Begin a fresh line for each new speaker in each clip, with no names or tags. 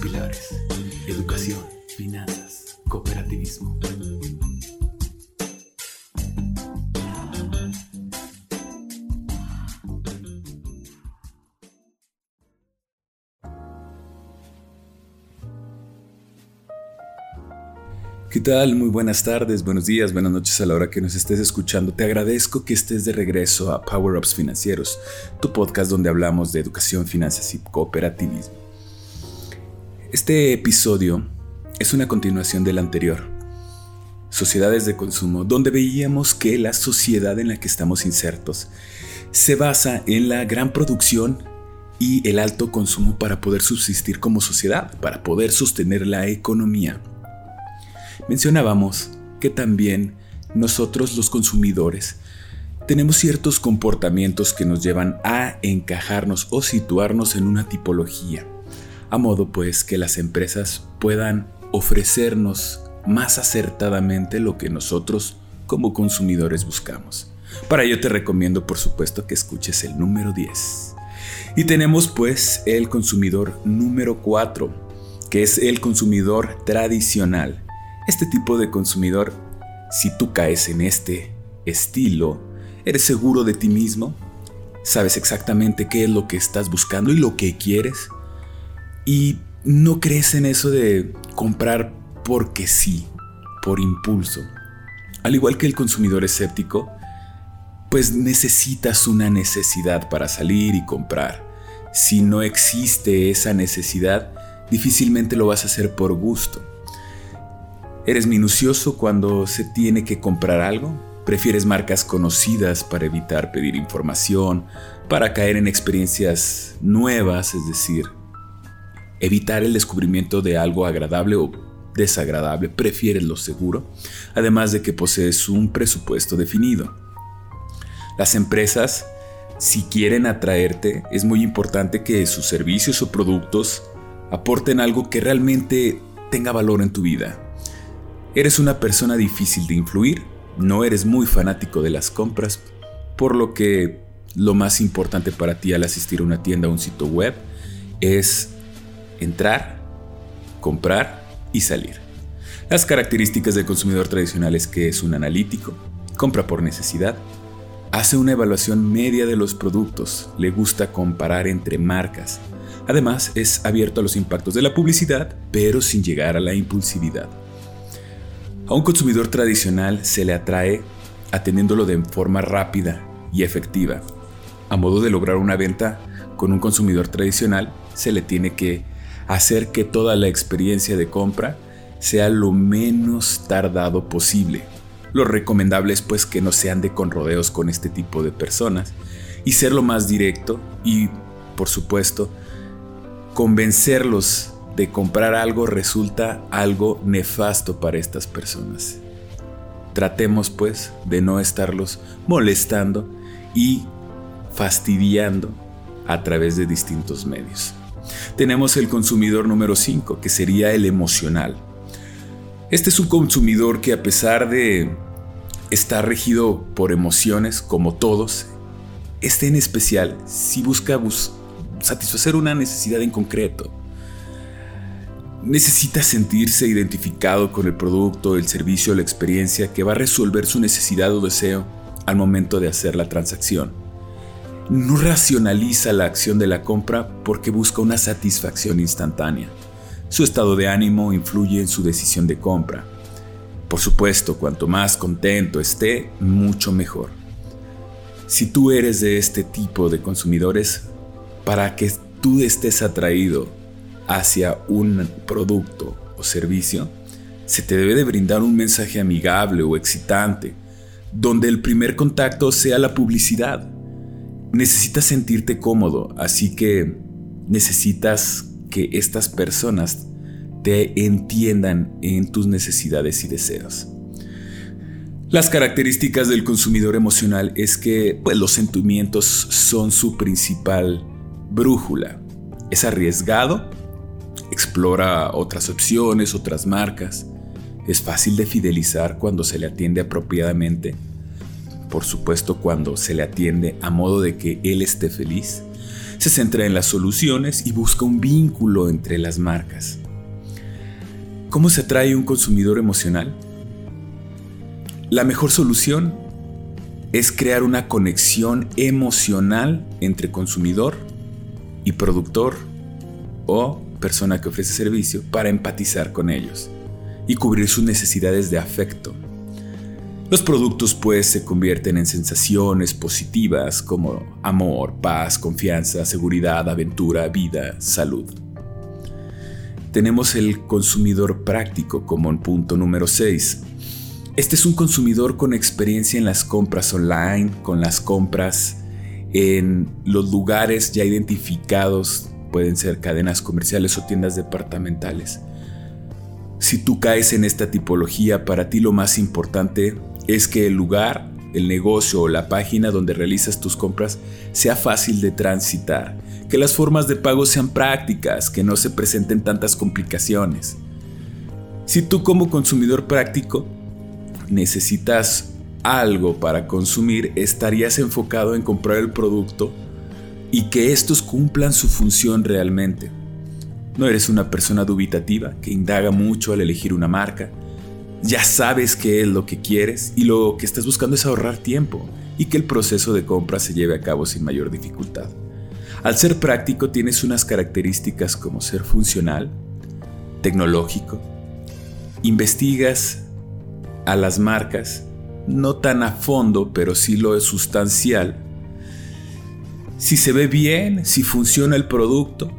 pilares. Educación, finanzas, cooperativismo. ¿Qué tal? Muy buenas tardes, buenos días, buenas noches a la hora que nos estés escuchando. Te agradezco que estés de regreso a Power Ups Financieros, tu podcast donde hablamos de educación, finanzas y cooperativismo. Este episodio es una continuación del anterior, Sociedades de Consumo, donde veíamos que la sociedad en la que estamos insertos se basa en la gran producción y el alto consumo para poder subsistir como sociedad, para poder sostener la economía. Mencionábamos que también nosotros los consumidores tenemos ciertos comportamientos que nos llevan a encajarnos o situarnos en una tipología, a modo pues que las empresas puedan ofrecernos más acertadamente lo que nosotros como consumidores buscamos. Para ello te recomiendo por supuesto que escuches el número 10. Y tenemos pues el consumidor número 4, que es el consumidor tradicional este tipo de consumidor, si tú caes en este estilo, eres seguro de ti mismo, sabes exactamente qué es lo que estás buscando y lo que quieres, y no crees en eso de comprar porque sí, por impulso. Al igual que el consumidor escéptico, pues necesitas una necesidad para salir y comprar. Si no existe esa necesidad, difícilmente lo vas a hacer por gusto. ¿Eres minucioso cuando se tiene que comprar algo? ¿Prefieres marcas conocidas para evitar pedir información, para caer en experiencias nuevas, es decir, evitar el descubrimiento de algo agradable o desagradable? ¿Prefieres lo seguro? Además de que posees un presupuesto definido. Las empresas, si quieren atraerte, es muy importante que sus servicios o productos aporten algo que realmente tenga valor en tu vida Eres una persona difícil de influir, no eres muy fanático de las compras, por lo que lo más importante para ti al asistir a una tienda o un sitio web es entrar, comprar y salir. Las características del consumidor tradicional es que es un analítico, compra por necesidad, hace una evaluación media de los productos, le gusta comparar entre marcas, además es abierto a los impactos de la publicidad, pero sin llegar a la impulsividad. A un consumidor tradicional se le atrae atendiéndolo de forma rápida y efectiva. A modo de lograr una venta con un consumidor tradicional, se le tiene que hacer que toda la experiencia de compra sea lo menos tardado posible. Lo recomendable es pues que no se ande con rodeos con este tipo de personas y ser lo más directo y, por supuesto, convencerlos de comprar algo resulta algo nefasto para estas personas. Tratemos pues de no estarlos molestando y fastidiando a través de distintos medios. Tenemos el consumidor número 5, que sería el emocional. Este es un consumidor que a pesar de estar regido por emociones, como todos, este en especial si busca satisfacer una necesidad en concreto, necesita sentirse identificado con el producto, el servicio la experiencia que va a resolver su necesidad o deseo al momento de hacer la transacción. No racionaliza la acción de la compra porque busca una satisfacción instantánea. Su estado de ánimo influye en su decisión de compra. Por supuesto, cuanto más contento esté, mucho mejor. Si tú eres de este tipo de consumidores, para que tú estés atraído hacia un producto o servicio, se te debe de brindar un mensaje amigable o excitante, donde el primer contacto sea la publicidad. Necesitas sentirte cómodo, así que necesitas que estas personas te entiendan en tus necesidades y deseos. Las características del consumidor emocional es que pues, los sentimientos son su principal brújula. Es arriesgado, explora otras opciones, otras marcas. Es fácil de fidelizar cuando se le atiende apropiadamente. Por supuesto, cuando se le atiende a modo de que él esté feliz. Se centra en las soluciones y busca un vínculo entre las marcas. ¿Cómo se atrae un consumidor emocional? La mejor solución es crear una conexión emocional entre consumidor y productor o persona que ofrece servicio para empatizar con ellos y cubrir sus necesidades de afecto. Los productos pues se convierten en sensaciones positivas como amor, paz, confianza, seguridad, aventura, vida, salud. Tenemos el consumidor práctico como en punto número 6. Este es un consumidor con experiencia en las compras online, con las compras en los lugares ya identificados, pueden ser cadenas comerciales o tiendas departamentales. Si tú caes en esta tipología, para ti lo más importante es que el lugar, el negocio o la página donde realizas tus compras sea fácil de transitar, que las formas de pago sean prácticas, que no se presenten tantas complicaciones. Si tú como consumidor práctico necesitas algo para consumir, estarías enfocado en comprar el producto y que estos cumplan su función realmente. No eres una persona dubitativa que indaga mucho al elegir una marca, ya sabes qué es lo que quieres y lo que estás buscando es ahorrar tiempo y que el proceso de compra se lleve a cabo sin mayor dificultad. Al ser práctico tienes unas características como ser funcional, tecnológico, investigas a las marcas, no tan a fondo, pero sí lo es sustancial. Si se ve bien, si funciona el producto,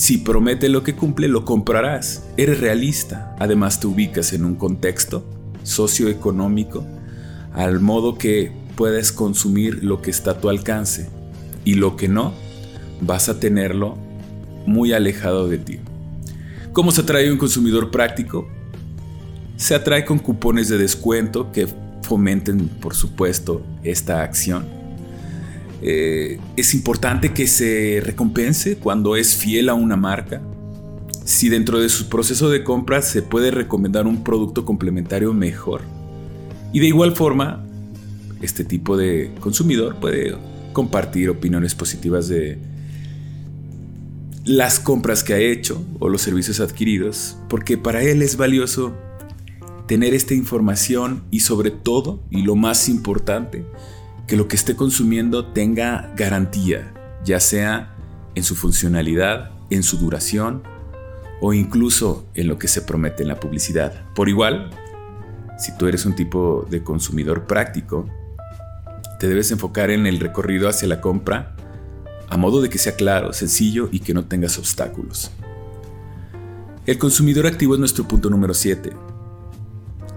si promete lo que cumple, lo comprarás. Eres realista. Además te ubicas en un contexto socioeconómico al modo que puedes consumir lo que está a tu alcance y lo que no, vas a tenerlo muy alejado de ti. ¿Cómo se atrae un consumidor práctico? Se atrae con cupones de descuento que fomenten, por supuesto, esta acción eh, es importante que se recompense cuando es fiel a una marca. Si dentro de su proceso de compra se puede recomendar un producto complementario mejor. Y de igual forma, este tipo de consumidor puede compartir opiniones positivas de las compras que ha hecho o los servicios adquiridos, porque para él es valioso tener esta información y sobre todo, y lo más importante, que lo que esté consumiendo tenga garantía, ya sea en su funcionalidad, en su duración o incluso en lo que se promete en la publicidad. Por igual, si tú eres un tipo de consumidor práctico, te debes enfocar en el recorrido hacia la compra a modo de que sea claro, sencillo y que no tengas obstáculos. El consumidor activo es nuestro punto número 7.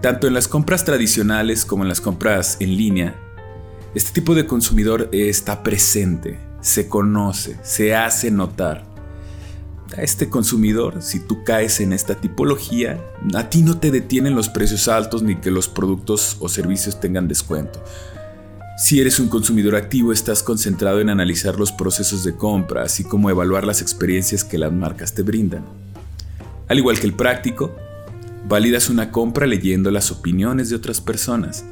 Tanto en las compras tradicionales como en las compras en línea, este tipo de consumidor está presente, se conoce, se hace notar. A este consumidor, si tú caes en esta tipología, a ti no te detienen los precios altos ni que los productos o servicios tengan descuento. Si eres un consumidor activo, estás concentrado en analizar los procesos de compra, así como evaluar las experiencias que las marcas te brindan. Al igual que el práctico, validas una compra leyendo las opiniones de otras personas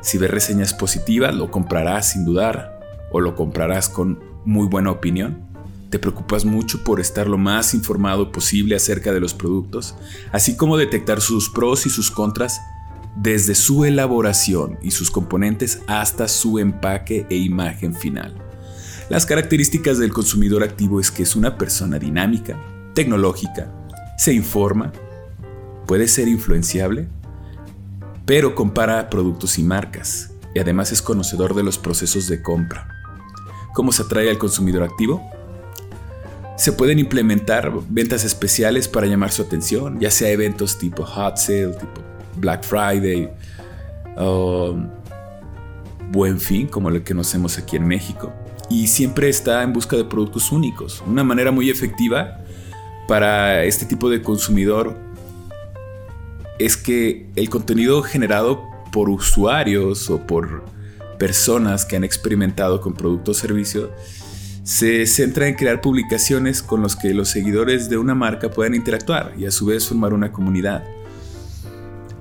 si ves reseñas positivas, lo comprarás sin dudar o lo comprarás con muy buena opinión. Te preocupas mucho por estar lo más informado posible acerca de los productos, así como detectar sus pros y sus contras desde su elaboración y sus componentes hasta su empaque e imagen final. Las características del consumidor activo es que es una persona dinámica, tecnológica, se informa, puede ser influenciable pero compara productos y marcas, y además es conocedor de los procesos de compra. ¿Cómo se atrae al consumidor activo? Se pueden implementar ventas especiales para llamar su atención, ya sea eventos tipo Hot Sale, tipo Black Friday, o Buen Fin, como el que conocemos aquí en México. Y siempre está en busca de productos únicos. Una manera muy efectiva para este tipo de consumidor es que el contenido generado por usuarios o por personas que han experimentado con producto o servicio se centra en crear publicaciones con los que los seguidores de una marca puedan interactuar y a su vez formar una comunidad.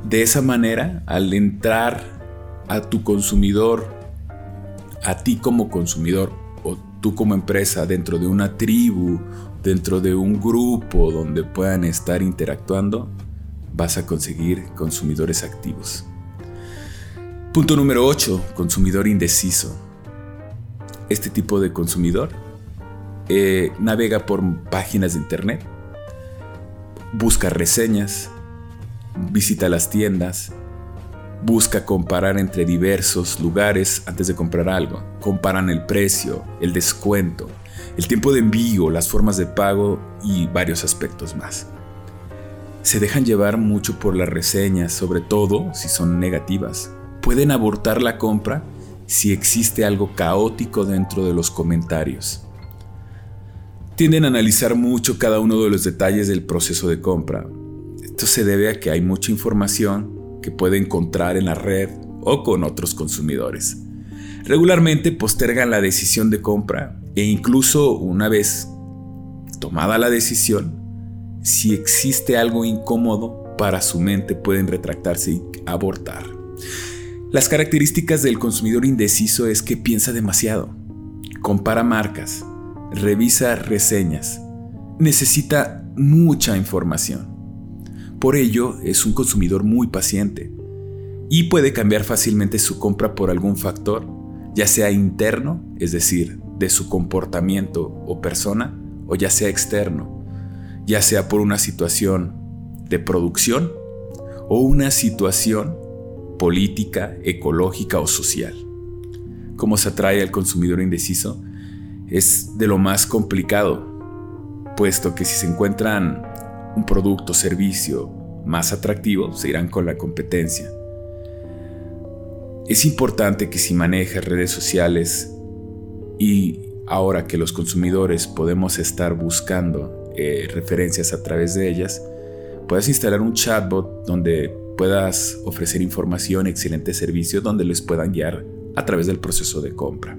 De esa manera, al entrar a tu consumidor, a ti como consumidor, o tú como empresa dentro de una tribu, dentro de un grupo donde puedan estar interactuando, vas a conseguir consumidores activos. Punto número 8, consumidor indeciso. Este tipo de consumidor eh, navega por páginas de internet, busca reseñas, visita las tiendas, busca comparar entre diversos lugares antes de comprar algo. Comparan el precio, el descuento, el tiempo de envío, las formas de pago y varios aspectos más. Se dejan llevar mucho por las reseñas, sobre todo si son negativas. Pueden abortar la compra si existe algo caótico dentro de los comentarios. Tienden a analizar mucho cada uno de los detalles del proceso de compra. Esto se debe a que hay mucha información que puede encontrar en la red o con otros consumidores. Regularmente postergan la decisión de compra e incluso una vez tomada la decisión, si existe algo incómodo para su mente pueden retractarse y abortar. Las características del consumidor indeciso es que piensa demasiado, compara marcas, revisa reseñas, necesita mucha información. Por ello, es un consumidor muy paciente y puede cambiar fácilmente su compra por algún factor, ya sea interno, es decir, de su comportamiento o persona, o ya sea externo, ya sea por una situación de producción o una situación política, ecológica o social. ¿Cómo se atrae al consumidor indeciso? Es de lo más complicado, puesto que si se encuentran un producto o servicio más atractivo, se irán con la competencia. Es importante que si manejas redes sociales y ahora que los consumidores podemos estar buscando eh, referencias a través de ellas, puedas instalar un chatbot donde puedas ofrecer información, excelente servicio, donde les puedan guiar a través del proceso de compra.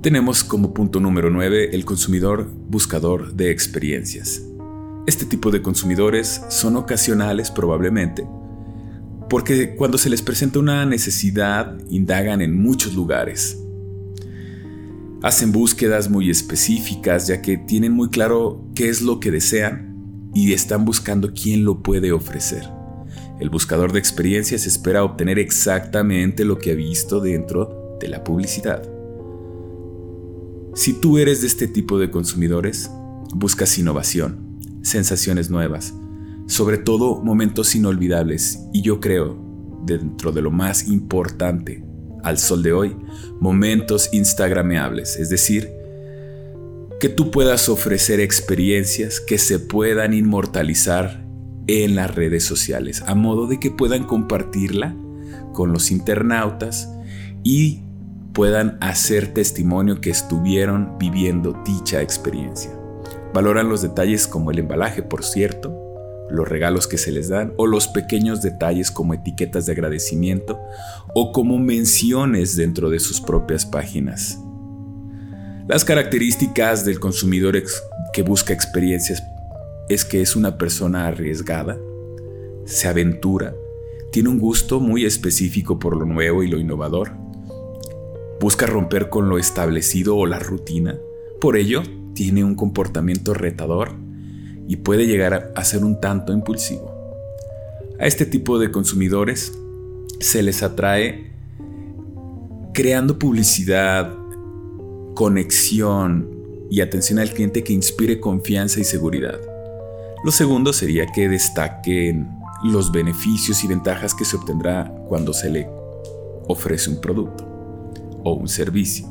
Tenemos como punto número 9 el consumidor buscador de experiencias. Este tipo de consumidores son ocasionales probablemente, porque cuando se les presenta una necesidad indagan en muchos lugares. Hacen búsquedas muy específicas ya que tienen muy claro qué es lo que desean y están buscando quién lo puede ofrecer. El buscador de experiencias espera obtener exactamente lo que ha visto dentro de la publicidad. Si tú eres de este tipo de consumidores, buscas innovación, sensaciones nuevas, sobre todo momentos inolvidables y yo creo, dentro de lo más importante al sol de hoy, momentos instagrameables, es decir, que tú puedas ofrecer experiencias que se puedan inmortalizar en las redes sociales, a modo de que puedan compartirla con los internautas y puedan hacer testimonio que estuvieron viviendo dicha experiencia. Valoran los detalles como el embalaje, por cierto, los regalos que se les dan o los pequeños detalles como etiquetas de agradecimiento o como menciones dentro de sus propias páginas. Las características del consumidor que busca experiencias es que es una persona arriesgada, se aventura, tiene un gusto muy específico por lo nuevo y lo innovador, busca romper con lo establecido o la rutina. Por ello, tiene un comportamiento retador y puede llegar a ser un tanto impulsivo. A este tipo de consumidores se les atrae creando publicidad, conexión y atención al cliente que inspire confianza y seguridad. Lo segundo sería que destaquen los beneficios y ventajas que se obtendrá cuando se le ofrece un producto o un servicio.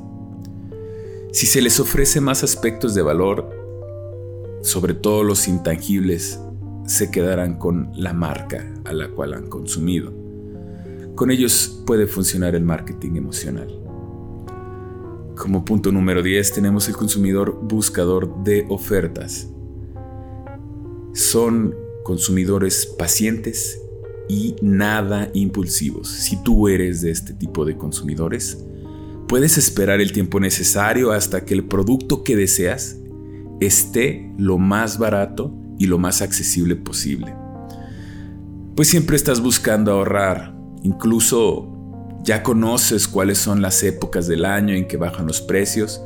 Si se les ofrece más aspectos de valor, sobre todo los intangibles, se quedarán con la marca a la cual han consumido. Con ellos puede funcionar el marketing emocional. Como punto número 10 tenemos el consumidor buscador de ofertas. Son consumidores pacientes y nada impulsivos. Si tú eres de este tipo de consumidores, puedes esperar el tiempo necesario hasta que el producto que deseas esté lo más barato y lo más accesible posible. Pues siempre estás buscando ahorrar, incluso Ya conoces cuáles son las épocas del año en que bajan los precios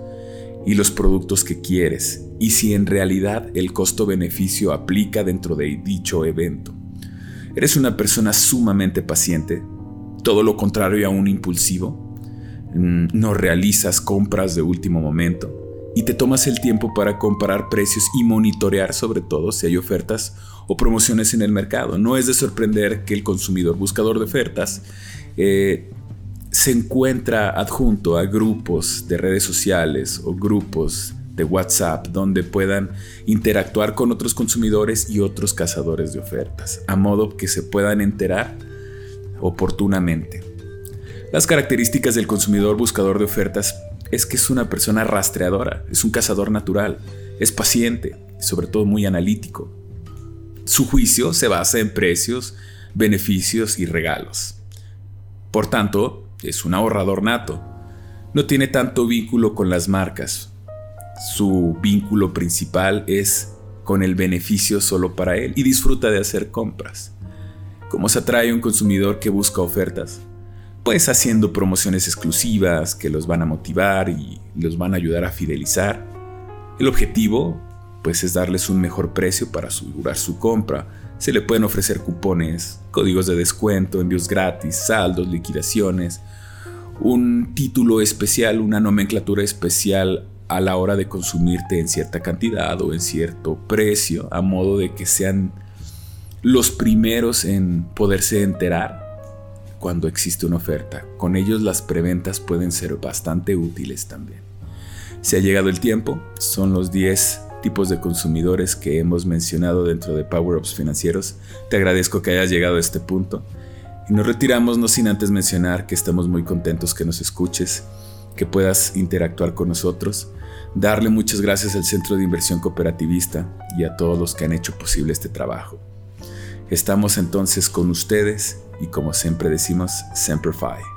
y los productos que quieres y si en realidad el costo-beneficio aplica dentro de dicho evento. Eres una persona sumamente paciente, todo lo contrario a un impulsivo. Mm, no realizas compras de último momento y te tomas el tiempo para comparar precios y monitorear sobre todo si hay ofertas o promociones en el mercado. No es de sorprender que el consumidor buscador de ofertas eh, se encuentra adjunto a grupos de redes sociales o grupos de WhatsApp donde puedan interactuar con otros consumidores y otros cazadores de ofertas, a modo que se puedan enterar oportunamente. Las características del consumidor buscador de ofertas es que es una persona rastreadora, es un cazador natural, es paciente y sobre todo muy analítico. Su juicio se basa en precios, beneficios y regalos. Por tanto, es un ahorrador nato. No tiene tanto vínculo con las marcas. Su vínculo principal es con el beneficio solo para él y disfruta de hacer compras. ¿Cómo se atrae un consumidor que busca ofertas? Pues haciendo promociones exclusivas que los van a motivar y los van a ayudar a fidelizar. El objetivo, pues es darles un mejor precio para asegurar su compra. Se le pueden ofrecer cupones, códigos de descuento, envíos gratis, saldos, liquidaciones, un título especial, una nomenclatura especial a la hora de consumirte en cierta cantidad o en cierto precio, a modo de que sean los primeros en poderse enterar cuando existe una oferta. Con ellos las preventas pueden ser bastante útiles también. Se ha llegado el tiempo, son los 10 tipos de consumidores que hemos mencionado dentro de Power Ups Financieros. Te agradezco que hayas llegado a este punto. Y nos retiramos no sin antes mencionar que estamos muy contentos que nos escuches, que puedas interactuar con nosotros, darle muchas gracias al Centro de Inversión Cooperativista y a todos los que han hecho posible este trabajo. Estamos entonces con ustedes y como siempre decimos, Semper Fi.